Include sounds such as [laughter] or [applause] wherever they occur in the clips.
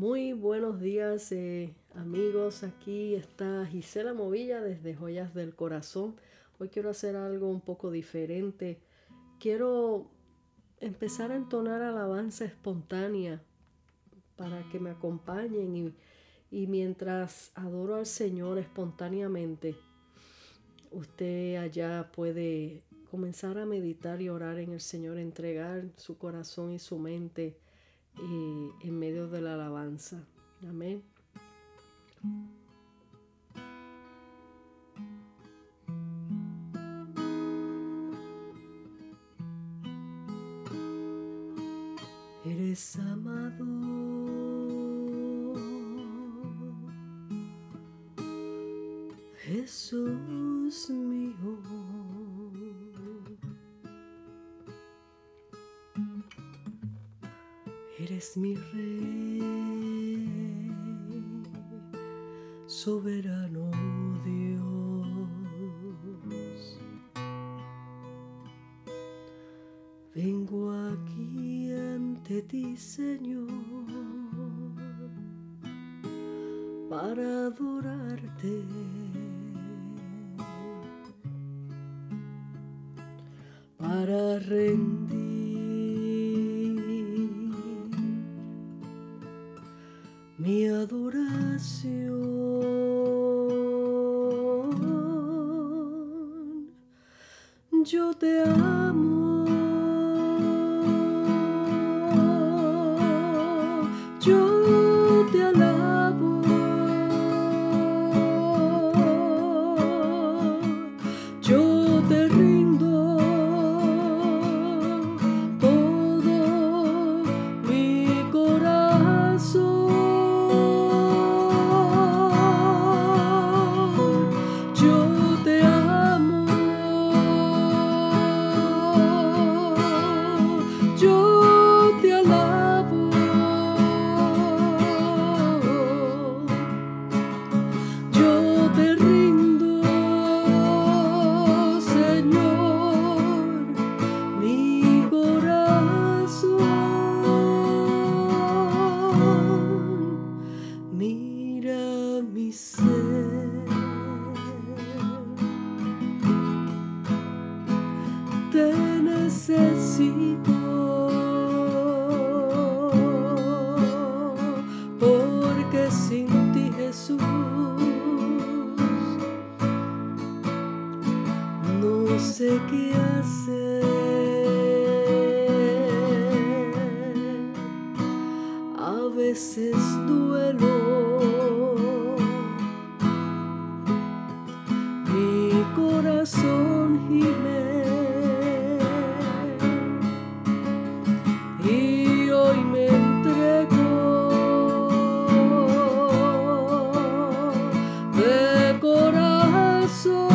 Muy buenos días eh, amigos, aquí está Gisela Movilla desde Joyas del Corazón. Hoy quiero hacer algo un poco diferente. Quiero empezar a entonar alabanza espontánea para que me acompañen y, y mientras adoro al Señor espontáneamente, usted allá puede comenzar a meditar y orar en el Señor, entregar su corazón y su mente eh, en medio de la alabanza. Amén. Eres amado. Jesús mío. Eres mi rey, soberano Dios. Vengo aquí ante ti, Señor, para adorarte. Para rendir Yo te corazón.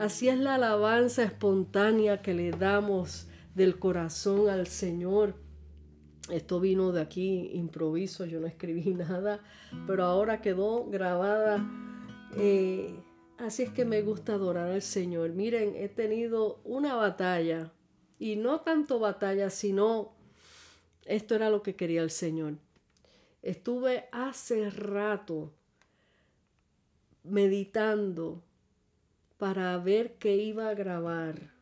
Así es la alabanza espontánea que le damos del corazón al Señor. Esto vino de aquí improviso, yo no escribí [laughs] nada, pero ahora quedó grabada. Eh, así es que me gusta adorar al Señor. Miren, he tenido una batalla, y no tanto batalla, sino esto era lo que quería el Señor. Estuve hace rato meditando para ver qué iba a grabar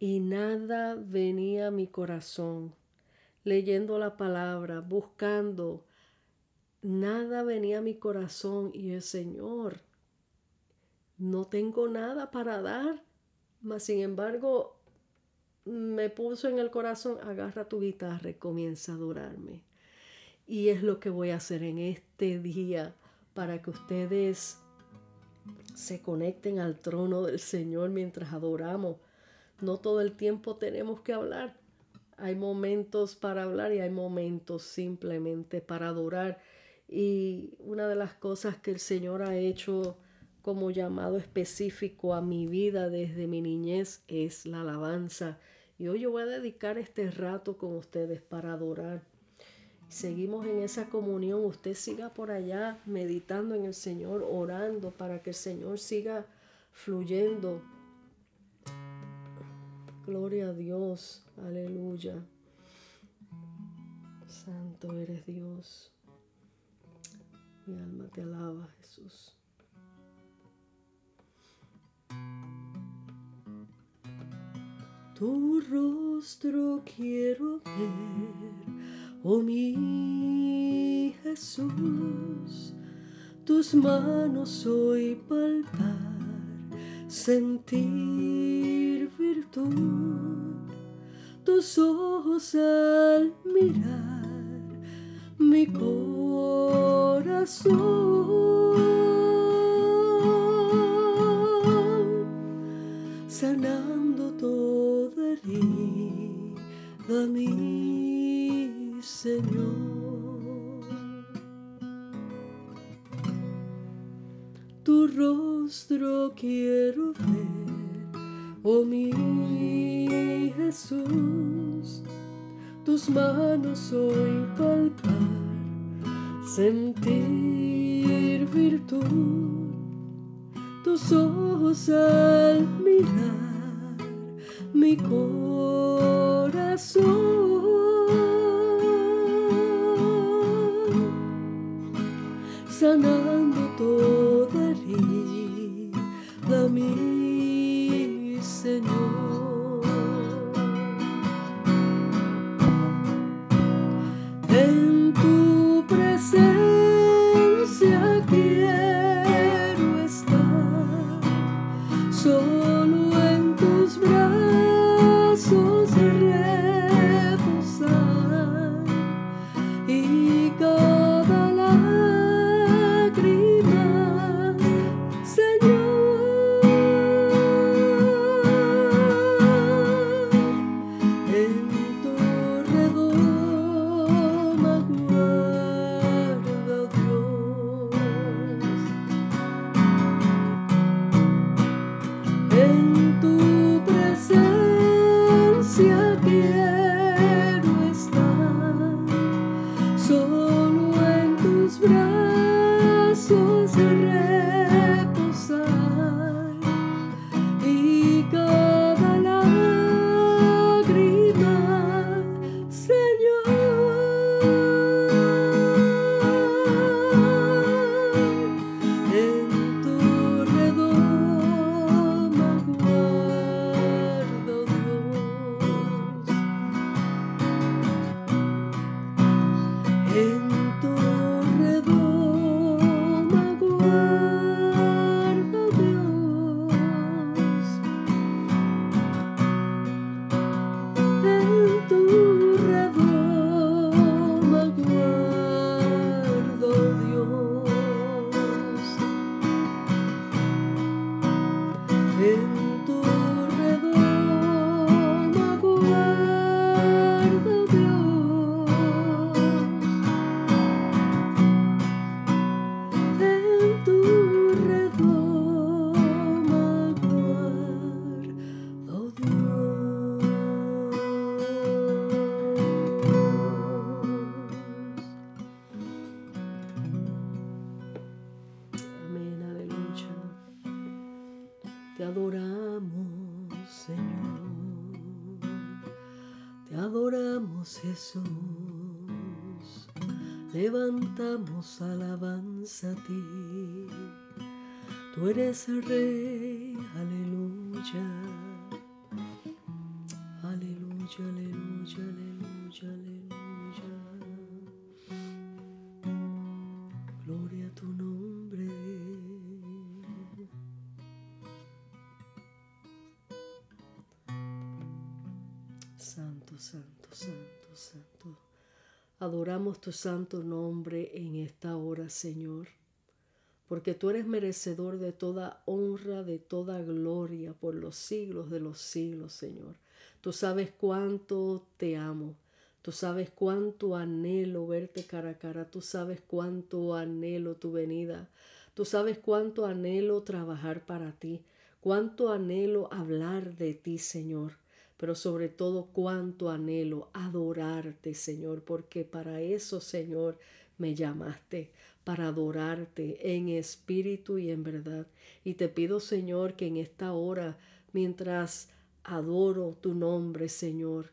y nada venía a mi corazón. Leyendo la palabra, buscando, nada venía a mi corazón y el Señor, no tengo nada para dar, mas sin embargo me puso en el corazón, agarra tu guitarra y comienza a adorarme. Y es lo que voy a hacer en este día para que ustedes se conecten al trono del Señor mientras adoramos. No todo el tiempo tenemos que hablar. Hay momentos para hablar y hay momentos simplemente para adorar. Y una de las cosas que el Señor ha hecho como llamado específico a mi vida desde mi niñez es la alabanza. Y hoy yo voy a dedicar este rato con ustedes para adorar. Seguimos en esa comunión. Usted siga por allá meditando en el Señor, orando para que el Señor siga fluyendo. Gloria a Dios. Aleluya. Santo eres Dios. Mi alma te alaba, Jesús. Tu rostro quiero ver, oh mi Jesús, tus manos hoy palpar, sentir virtud, tus ojos al mirar mi corazón. sanando toda herida, mi rostro quiero ver, oh mi Jesús, tus manos hoy palpar, sentir virtud tus ojos al mirar mi corazón, sanando adoramos, Señor. Te adoramos, Jesús. Levantamos alabanza a ti. Tú eres el Rey, aleluya. Tu santo nombre en esta hora, Señor, porque tú eres merecedor de toda honra, de toda gloria por los siglos de los siglos, Señor. Tú sabes cuánto te amo. Tú sabes cuánto anhelo verte cara a cara. Tú sabes cuánto anhelo tu venida. Tú sabes cuánto anhelo trabajar para ti. Cuánto anhelo hablar de ti, Señor pero sobre todo cuánto anhelo adorarte, Señor, porque para eso, Señor, me llamaste, para adorarte en espíritu y en verdad. Y te pido, Señor, que en esta hora, mientras adoro tu nombre, Señor,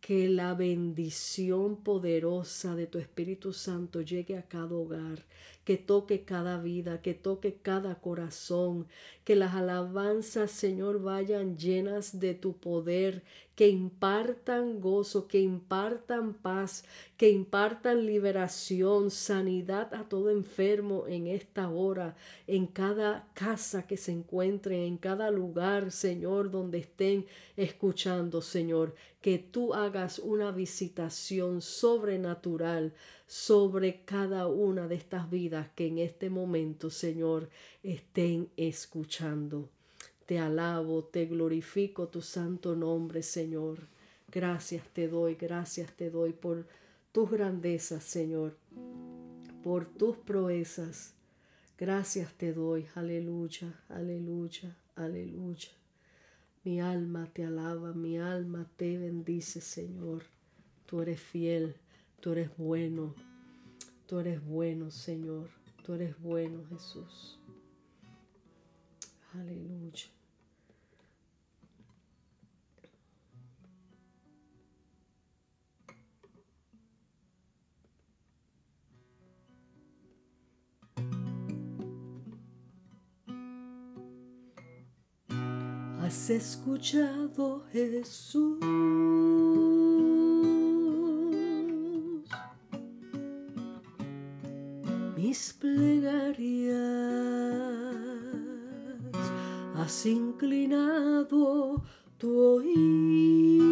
que la bendición poderosa de tu Espíritu Santo llegue a cada hogar, que toque cada vida, que toque cada corazón, que las alabanzas, Señor, vayan llenas de tu poder, que impartan gozo, que impartan paz, que impartan liberación, sanidad a todo enfermo en esta hora, en cada casa que se encuentren, en cada lugar, Señor, donde estén escuchando, Señor, que tú hagas una visitación sobrenatural sobre cada una de estas vidas que en este momento, Señor, estén escuchando. Te alabo, te glorifico tu santo nombre, Señor. Gracias te doy, gracias te doy por tus grandezas, Señor, por tus proezas. Gracias te doy, aleluya, aleluya, aleluya. Mi alma te alaba, mi alma te bendice, Señor. Tú eres fiel, tú eres bueno, tú eres bueno, Señor. Tú eres bueno, Jesús. Aleluya. Has escuchado Jesús has inclinado tu oído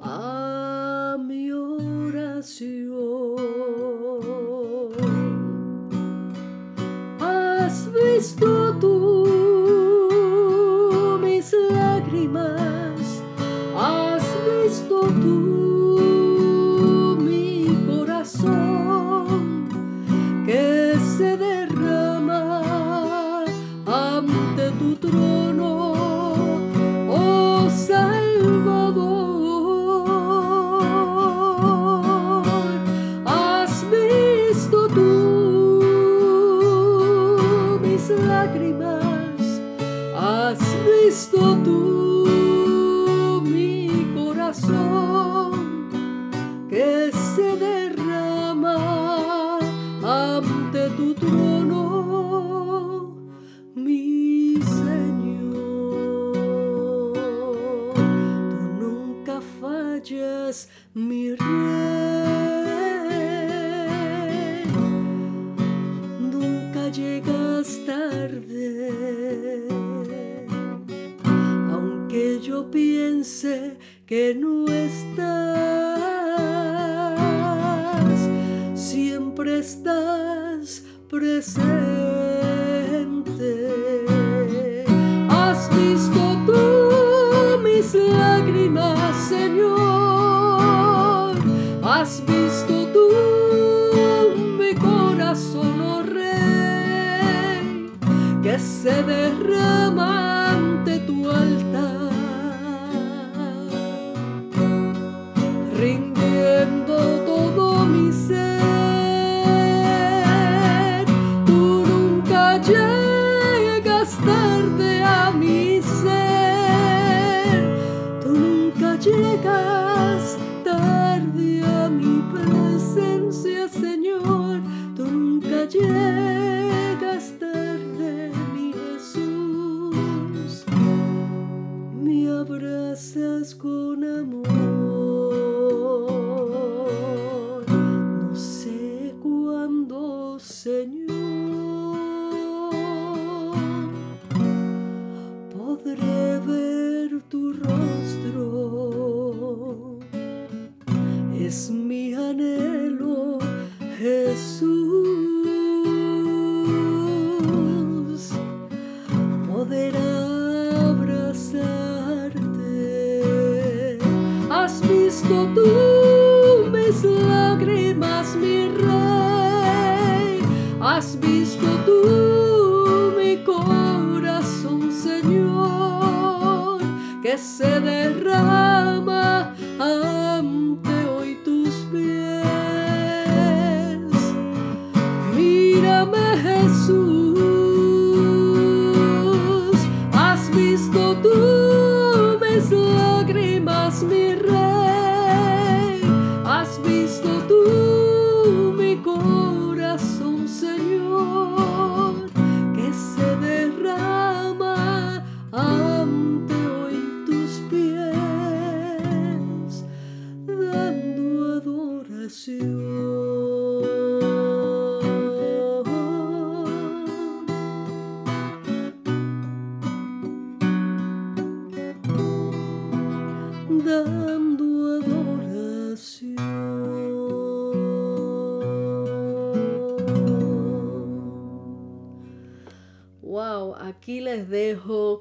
a mi oración. Has visto tú corazón no estás, siempre estás presente. Has visto tú mis lágrimas, mi rey. Has visto tú mi corazón, Señor, que se derrama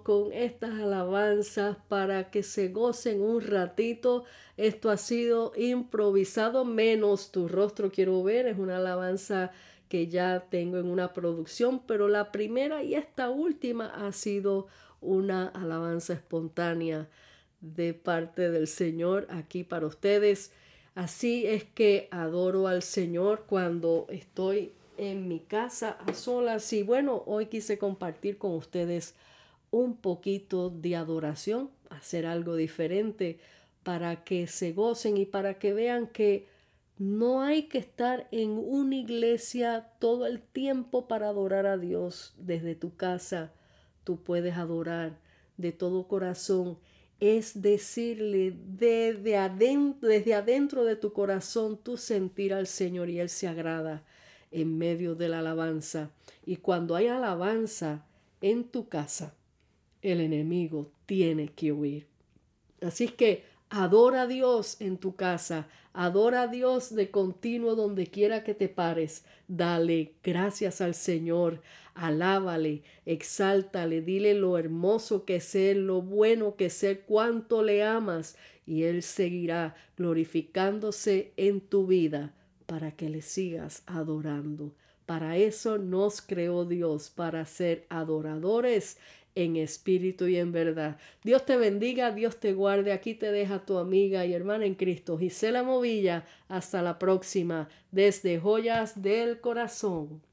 con estas alabanzas para que se gocen un ratito. Esto ha sido improvisado, menos tu rostro quiero ver. Es una alabanza que ya tengo en una producción, pero la primera y esta última ha sido una alabanza espontánea de parte del Señor aquí para ustedes. Así es que adoro al Señor cuando estoy en mi casa a solas. Y bueno, hoy quise compartir con ustedes un poquito de adoración, hacer algo diferente para que se gocen y para que vean que no hay que estar en una iglesia todo el tiempo para adorar a Dios desde tu casa. Tú puedes adorar de todo corazón es decirle desde adentro, desde adentro de tu corazón tú sentir al Señor y Él se agrada en medio de la alabanza. Y cuando hay alabanza en tu casa, el enemigo tiene que huir. Así que adora a Dios en tu casa, adora a Dios de continuo donde quiera que te pares. Dale gracias al Señor, alábale, exáltale, dile lo hermoso que es lo bueno que es cuánto le amas y Él seguirá glorificándose en tu vida para que le sigas adorando. Para eso nos creó Dios, para ser adoradores en espíritu y en verdad. Dios te bendiga, Dios te guarde. Aquí te deja tu amiga y hermana en Cristo, Gisela Movilla. Hasta la próxima, desde Joyas del Corazón.